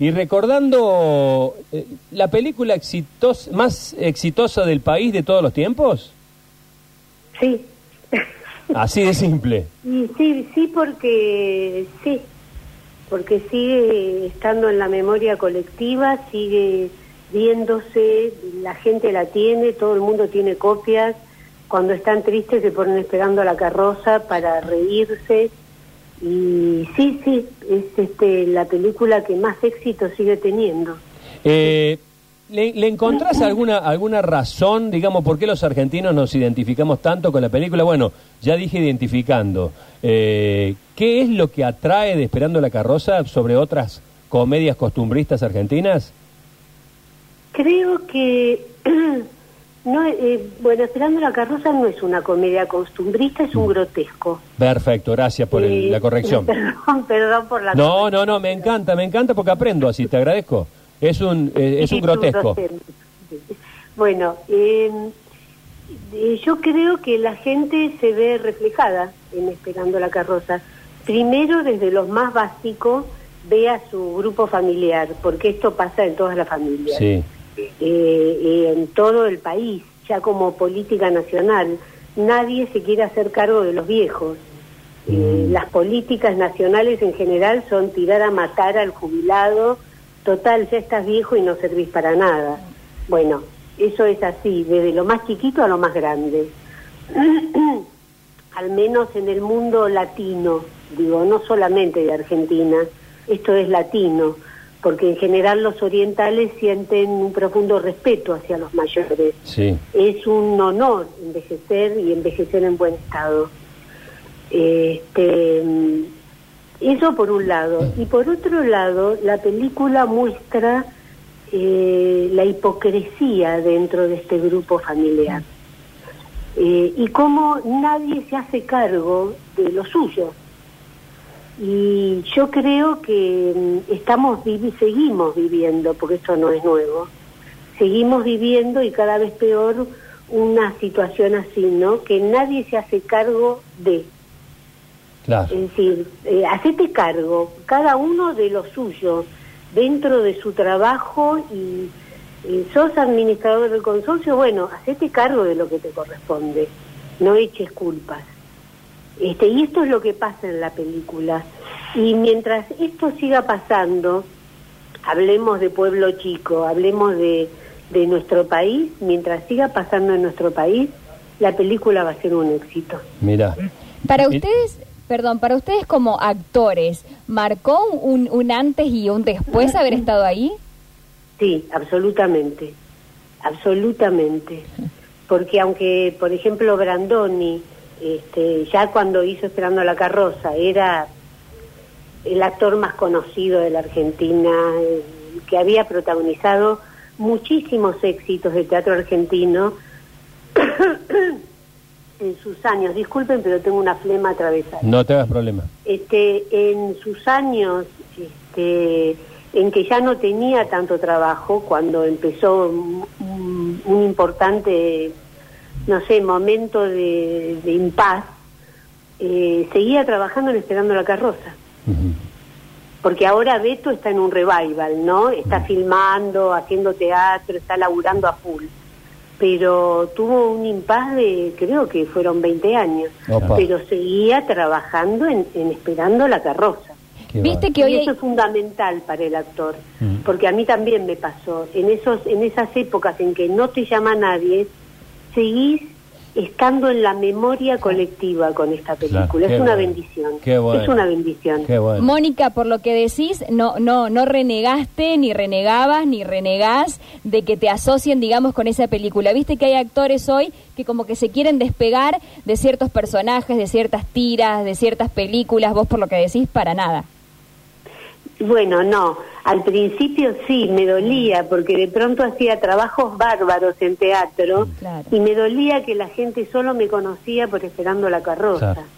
Y recordando eh, la película más exitosa del país de todos los tiempos, Sí. así de simple. Y sí, sí, porque sí, porque sigue estando en la memoria colectiva, sigue viéndose, la gente la tiene, todo el mundo tiene copias. Cuando están tristes se ponen esperando a la carroza para reírse. Y sí, sí, es este, la película que más éxito sigue teniendo. Eh, ¿le, le encontrás alguna, alguna razón, digamos, por qué los argentinos nos identificamos tanto con la película? Bueno, ya dije identificando. Eh, ¿Qué es lo que atrae de Esperando la Carroza sobre otras comedias costumbristas argentinas? Creo que, no, eh, bueno, Esperando la carroza no es una comedia costumbrista, es un grotesco. Perfecto, gracias por el- Eh, la corrección. Perdón, perdón por la No, no, no, me encanta, me encanta porque aprendo así, te agradezco. Es un, eh, es un grotesco. grotesco. Bueno, eh, eh, yo creo que la gente se ve reflejada en Esperando la carroza. Primero, desde los más básicos, ve a su grupo familiar, porque esto pasa en todas las familias. Sí, eh, eh, en todo el país, ya como política nacional. Nadie se quiere hacer cargo de los viejos. Eh, Mm. las políticas nacionales en general son tirar a matar al jubilado, total, ya estás viejo y no servís para nada. Bueno, eso es así, desde lo más chiquito a lo más grande. Al menos en el mundo latino, digo, no solamente de Argentina, esto es latino, porque en general los orientales sienten un profundo respeto hacia los mayores. sí. Es un honor envejecer y envejecer en buen estado. Este, mm, eso por un lado. Y por otro lado, la película muestra eh, la hipocresía dentro de este grupo familiar. Eh, y cómo nadie se hace cargo de lo suyo. Y yo creo que mm, estamos vivi seguimos viviendo, porque esto no es nuevo, seguimos viviendo y cada vez peor una situación así, ¿no? Que nadie se hace cargo de. Claro. Es decir, eh, hacete cargo, cada uno de lo suyo, dentro de su trabajo y, y sos administrador del consorcio, bueno, hacete cargo de lo que te corresponde, no eches culpas. Este, y esto es lo que pasa en la película. Y mientras esto siga pasando, hablemos de pueblo chico, hablemos de, de nuestro país, mientras siga pasando en nuestro país, la película va a ser un éxito. Mira. Para ustedes, perdón, para ustedes como actores, ¿marcó un, un antes y un después haber estado ahí? Sí, absolutamente, absolutamente. Porque aunque, por ejemplo, Brandoni, este, ya cuando hizo Esperando la Carroza, era el actor más conocido de la Argentina, eh, que había protagonizado muchísimos éxitos de teatro argentino en sus años. Disculpen, pero tengo una flema atravesada No te hagas problema. este, en sus años este, en que ya no tenía tanto trabajo, cuando empezó un, un- un importante, no sé, momento de, de impas, eh, seguía trabajando en Esperando la Carroza. Porque ahora Beto está en un revival, ¿no? Está filmando, haciendo teatro, está laburando a full. Pero tuvo un impas de, creo que fueron 20 años. Opa. Pero seguía trabajando en, en Esperando la Carroza. Qué Viste que hoy hay- eso es fundamental para el actor, porque a mí también me pasó. En esos, en esas épocas en que no te llama nadie, seguís estando en la memoria colectiva con esta película. Claro, es una bueno. bendición. Qué bueno. Es una bendición. Qué bueno. Mónica, por lo que decís, no, no, no renegaste, ni renegabas, ni renegás de que te asocien, digamos, con esa película. Viste que hay actores hoy que como que se quieren despegar de ciertos personajes, de ciertas tiras, de ciertas películas. Vos, por lo que decís, para nada. Bueno, no. Al principio sí, me dolía, porque de pronto hacía trabajos bárbaros en teatro Claro. y me dolía que la gente solo me conocía por Esperando la Carroza. Claro.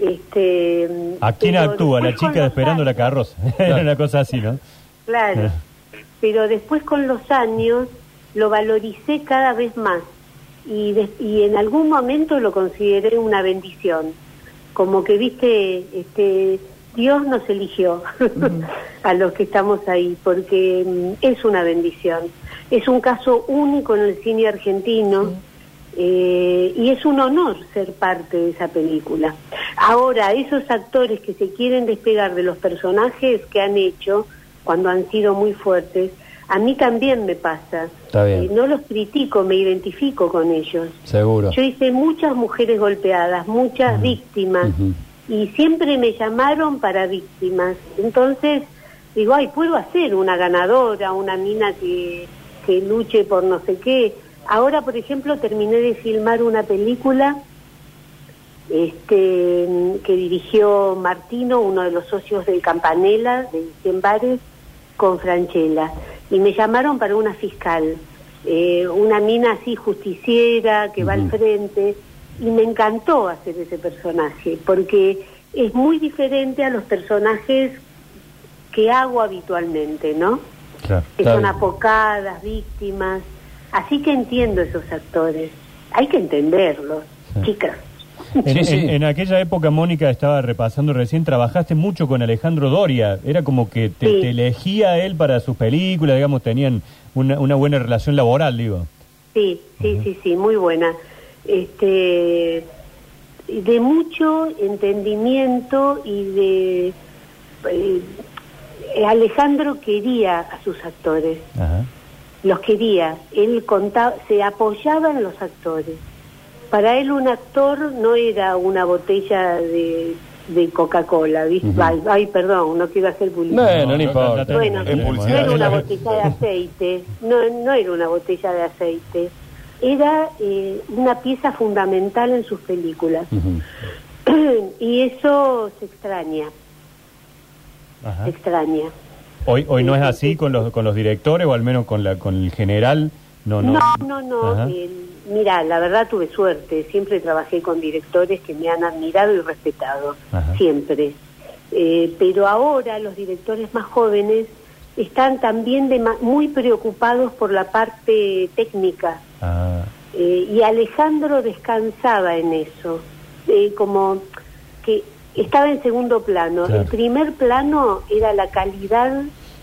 Este, ¿A quién actúa? La chica los esperando la carroza. Era una cosa así, ¿no? Claro. Eh. Pero después con los años lo valoricé cada vez más y, de- y en algún momento lo consideré una bendición. Como que, viste, este, Dios nos eligió a los que estamos ahí, porque mm, es una bendición. Es un caso único en el cine argentino eh, y es un honor ser parte de esa película. Ahora, esos actores que se quieren despegar de los personajes que han hecho, cuando han sido muy fuertes, a mí también me pasa. Está bien. Eh, no los critico, me identifico con ellos. Seguro. Yo hice muchas mujeres golpeadas, muchas víctimas. Y siempre me llamaron para víctimas. Entonces, digo, ay, puedo hacer una ganadora, una mina que, que luche por no sé qué. Ahora, por ejemplo, terminé de filmar una película este, que dirigió Martino, uno de los socios del Campanella, de 100 bares, con Franchella. Y me llamaron para una fiscal, eh, una mina así justiciera que va al frente. Y me encantó hacer ese personaje, porque es muy diferente a los personajes que hago habitualmente, ¿no? Claro. Que son apocadas, víctimas. Así que entiendo esos actores. Hay que entenderlos, chicas. En, Sí, sí. en- en aquella época, Mónica, estaba repasando recién, trabajaste mucho con Alejandro Doria. Era como que te, Sí. te elegía él para sus películas, digamos, tenían una, una buena relación laboral, digo. Sí, sí, sí, sí, muy buena. Este, de mucho entendimiento y de... eh, Alejandro quería a sus actores, Ajá. los quería. Él contaba, se apoyaba en los actores. Para él un actor no era una botella de, de Coca-Cola, ¿viste? Ay, ay, perdón, no quiero hacer publicidad. Bueno, no, importa. tenemos, Bueno, no era una botella de aceite, no, no era una botella de aceite, era eh, una pieza fundamental en sus películas. Y eso se extraña, Ajá. se extraña. Hoy, hoy no es así con los, con los directores, o al menos con, la, con el general. No, no. No, no, no. Ajá. eh, mira, la verdad tuve suerte. Siempre trabajé con directores que me han admirado y respetado. Ajá. Siempre. Eh, pero ahora los directores más jóvenes están también dema- muy preocupados por la parte técnica. Ah, Eh, y Alejandro descansaba en eso. Eh, como que estaba en segundo plano. Claro. El primer plano era la calidad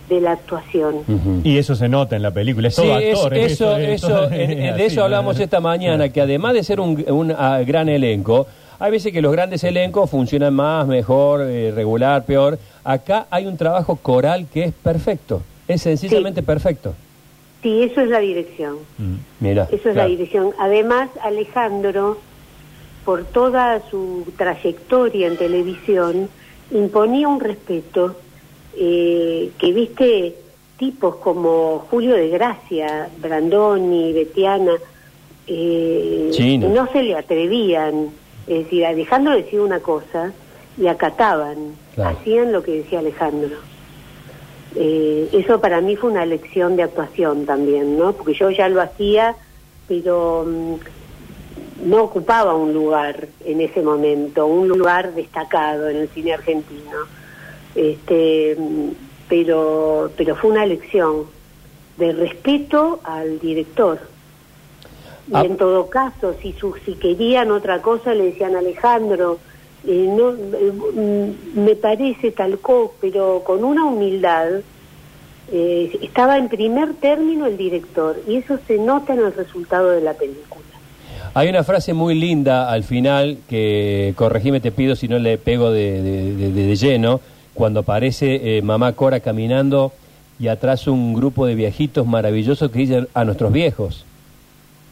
de la actuación. Y eso se nota en la película. Es Sí, todo es- actor. es- eso, es eso, en- de eso hablamos esta mañana, que además de ser un, un, ah, gran elenco, hay veces que los grandes elencos funcionan más, mejor, eh, regular, peor. Acá hay un trabajo coral que es perfecto, es sencillamente perfecto. Sí, eso es la dirección. Mm. Mira, Eso es la dirección. Además, Alejandro, por toda su trayectoria en televisión, imponía un respeto eh, que, viste, tipos como Julio de Gracia, Brandoni, Betiana, eh, no se le atrevían. Es decir, Alejandro decía una cosa y acataban, Claro. hacían lo que decía Alejandro. Eh, eso para mí fue una lección de actuación también, ¿no? Porque yo ya lo hacía, pero mm, no ocupaba un lugar en ese momento, un lugar destacado en el cine argentino. Este, mm, pero, pero fue una lección de respeto al director. Y Ah. en todo caso, si, su, si querían otra cosa, le decían Alejandro, eh, no, mm, me parece tal cosa, pero con una humildad. eh, estaba en primer término el director y eso se nota en el resultado de la película. Hay una frase muy linda al final que, corregime, te pido si no le pego de- de lleno, cuando aparece eh, mamá Cora caminando y atrás un grupo de viejitos maravillosos que dicen a nuestros viejos.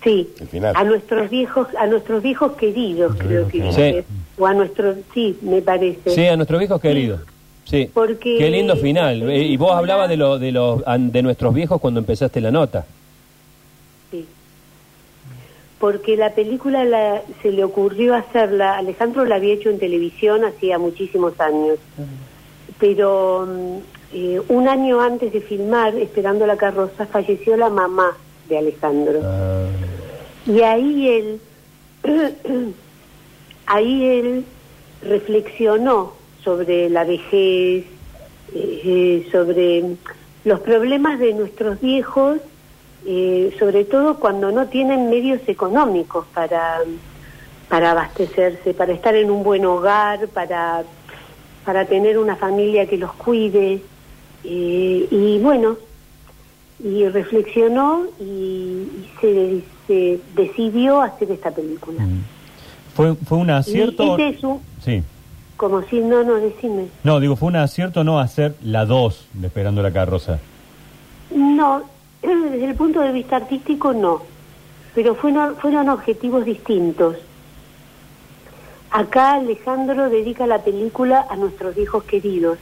Sí, El final. a nuestros viejos, a nuestros viejos queridos, creo que Sí. o a nuestros, sí, me parece. Sí, a nuestros viejos queridos. Sí. Porque- Qué lindo final. Eh, y vos hablabas de, lo, de, los, de nuestros viejos cuando empezaste la nota. Sí. Porque la película la- se le ocurrió hacerla, Alejandro la había hecho en televisión hacía muchísimos años, pero mm, eh, un año antes de filmar, esperando la carroza, falleció la mamá de Alejandro. Y ahí él, ahí él reflexionó sobre la vejez, eh, sobre los problemas de nuestros viejos, eh, sobre todo cuando no tienen medios económicos para, para abastecerse, para estar en un buen hogar, para para tener una familia que los cuide. eh, y bueno, y reflexionó y, y se, se decidió hacer esta película. ¿Fue, fue un Y acierto? este es un, Sí. como si no, no, decime. No, digo, ¿fue un acierto no hacer la 2 de Esperando la Carroza? No, desde el punto de vista artístico no, pero fueron, fueron objetivos distintos. Acá Alejandro dedica la película a nuestros hijos queridos.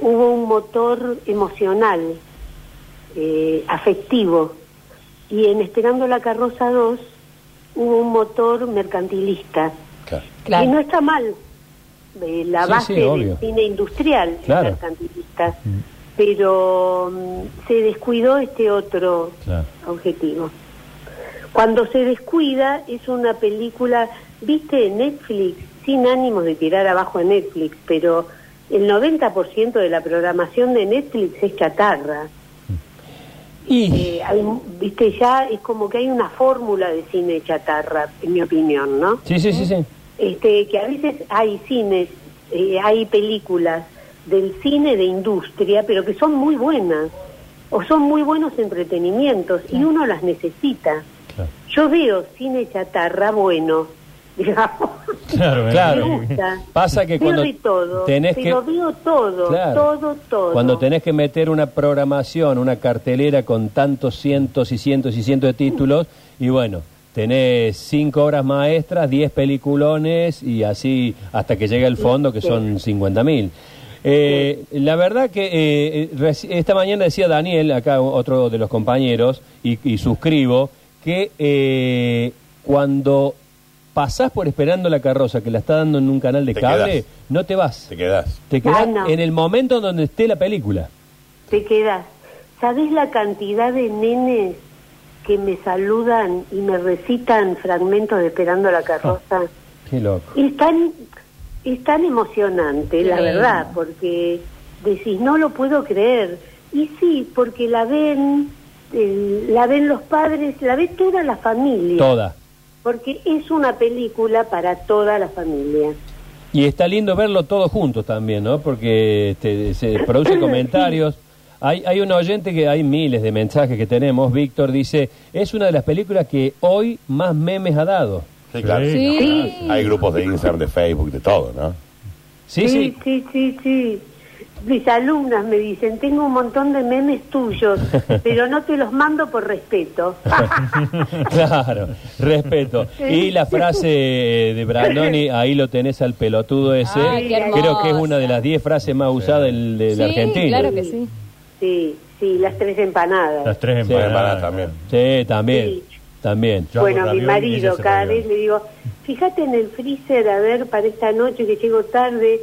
Hubo un motor emocional, eh, afectivo, y en Esperando la Carroza 2 hubo un motor mercantilista. Claro. Claro. Y no está mal. Eh, la Sí, base sí, del cine industrial Claro. es mercantilista. Pero mm, se descuidó este otro Claro. objetivo. Cuando se descuida es una película, viste, en Netflix, sin ánimos de tirar abajo a Netflix, pero el 90% de la programación de Netflix es chatarra. Y Eh, hay, viste, ya es como que hay una fórmula de cine chatarra, en mi opinión, ¿no? sí, sí, sí, sí. este, que a veces hay cines, eh, hay películas del cine de industria, pero que son muy buenas, o son muy buenos entretenimientos, y uno las necesita. Claro. Yo veo cine chatarra bueno, digamos. Claro, Claro. Me gusta. Pasa que cuando todo, tenés que- veo todo, Claro. todo, todo. Cuando tenés que meter una programación, una cartelera con tantos cientos y cientos y cientos de títulos, y bueno, tenés cinco obras maestras, diez peliculones y así hasta que llegue el fondo, que son 50 mil. Eh, la verdad que eh, reci- esta mañana decía Daniel, acá otro de los compañeros, y, y suscribo, que eh, cuando pasás por esperando la carroza, que la está dando en un canal de Te cable, quedás. no te vas. Te quedás. Te quedas Ah, no. en el momento donde esté la película. te quedas. ¿Sabés la cantidad de nenes que me saludan y me recitan fragmentos de Esperando la carroza? Qué loco. Es tan, es tan emocionante, la verdad, porque decís, no lo puedo creer. Y sí, porque la ven, eh, la ven los padres, la ve toda la familia. Toda. Porque es una película para toda la familia. Y está lindo verlo todos juntos también, ¿no? Porque este, se producen comentarios. Hay, hay un oyente que hay miles de mensajes que tenemos. Víctor dice, es una de las películas que hoy más memes ha dado. Sí, claro. Sí. Sí. Hay grupos de Instagram, de Facebook, de todo, ¿no? Sí, sí. sí, sí, sí. Mis alumnas me dicen, tengo un montón de memes tuyos, pero no te los mando por respeto. claro, respeto. Y la frase de Brandoni, ahí lo tenés al pelotudo ese. Ay, Creo que es una de las 10 frases más usadas del, del Sí, argentino. claro que sí. Sí, sí, las tres empanadas. Las tres Sí. empanadas. También. Sí, también. Sí. También. Yo bueno, mi marido, cada vez le digo, fíjate en el freezer a ver para esta noche que llego tarde.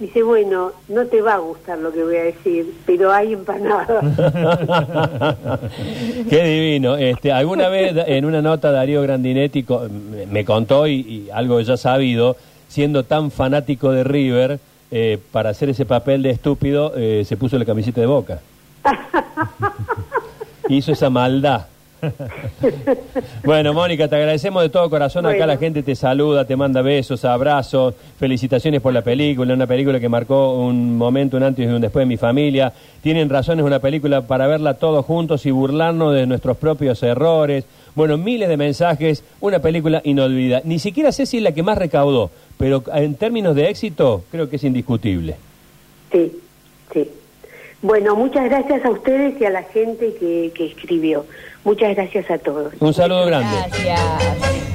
Dice, bueno, no te va a gustar lo que voy a decir, pero hay empanadas. Qué divino. Este, alguna vez en una nota Darío Grandinetti me contó y, y algo ya sabido, siendo tan fanático de River, eh, para hacer ese papel de estúpido, eh, se puso la camiseta de Boca. Hizo esa maldad. bueno, Mónica, te agradecemos de todo corazón. Acá la gente te saluda, te manda besos, abrazos, felicitaciones por la película, una película que marcó un momento, un antes y un después de mi familia. Tienen razón, es una película para verla todos juntos y burlarnos de nuestros propios errores. Bueno, miles de mensajes, una película inolvidable. Ni siquiera sé si es la que más recaudó, pero en términos de éxito creo que es indiscutible. Sí, sí. Bueno, muchas gracias a ustedes y a la gente que, que escribió. Muchas gracias a todos. Un saludo grande. Gracias.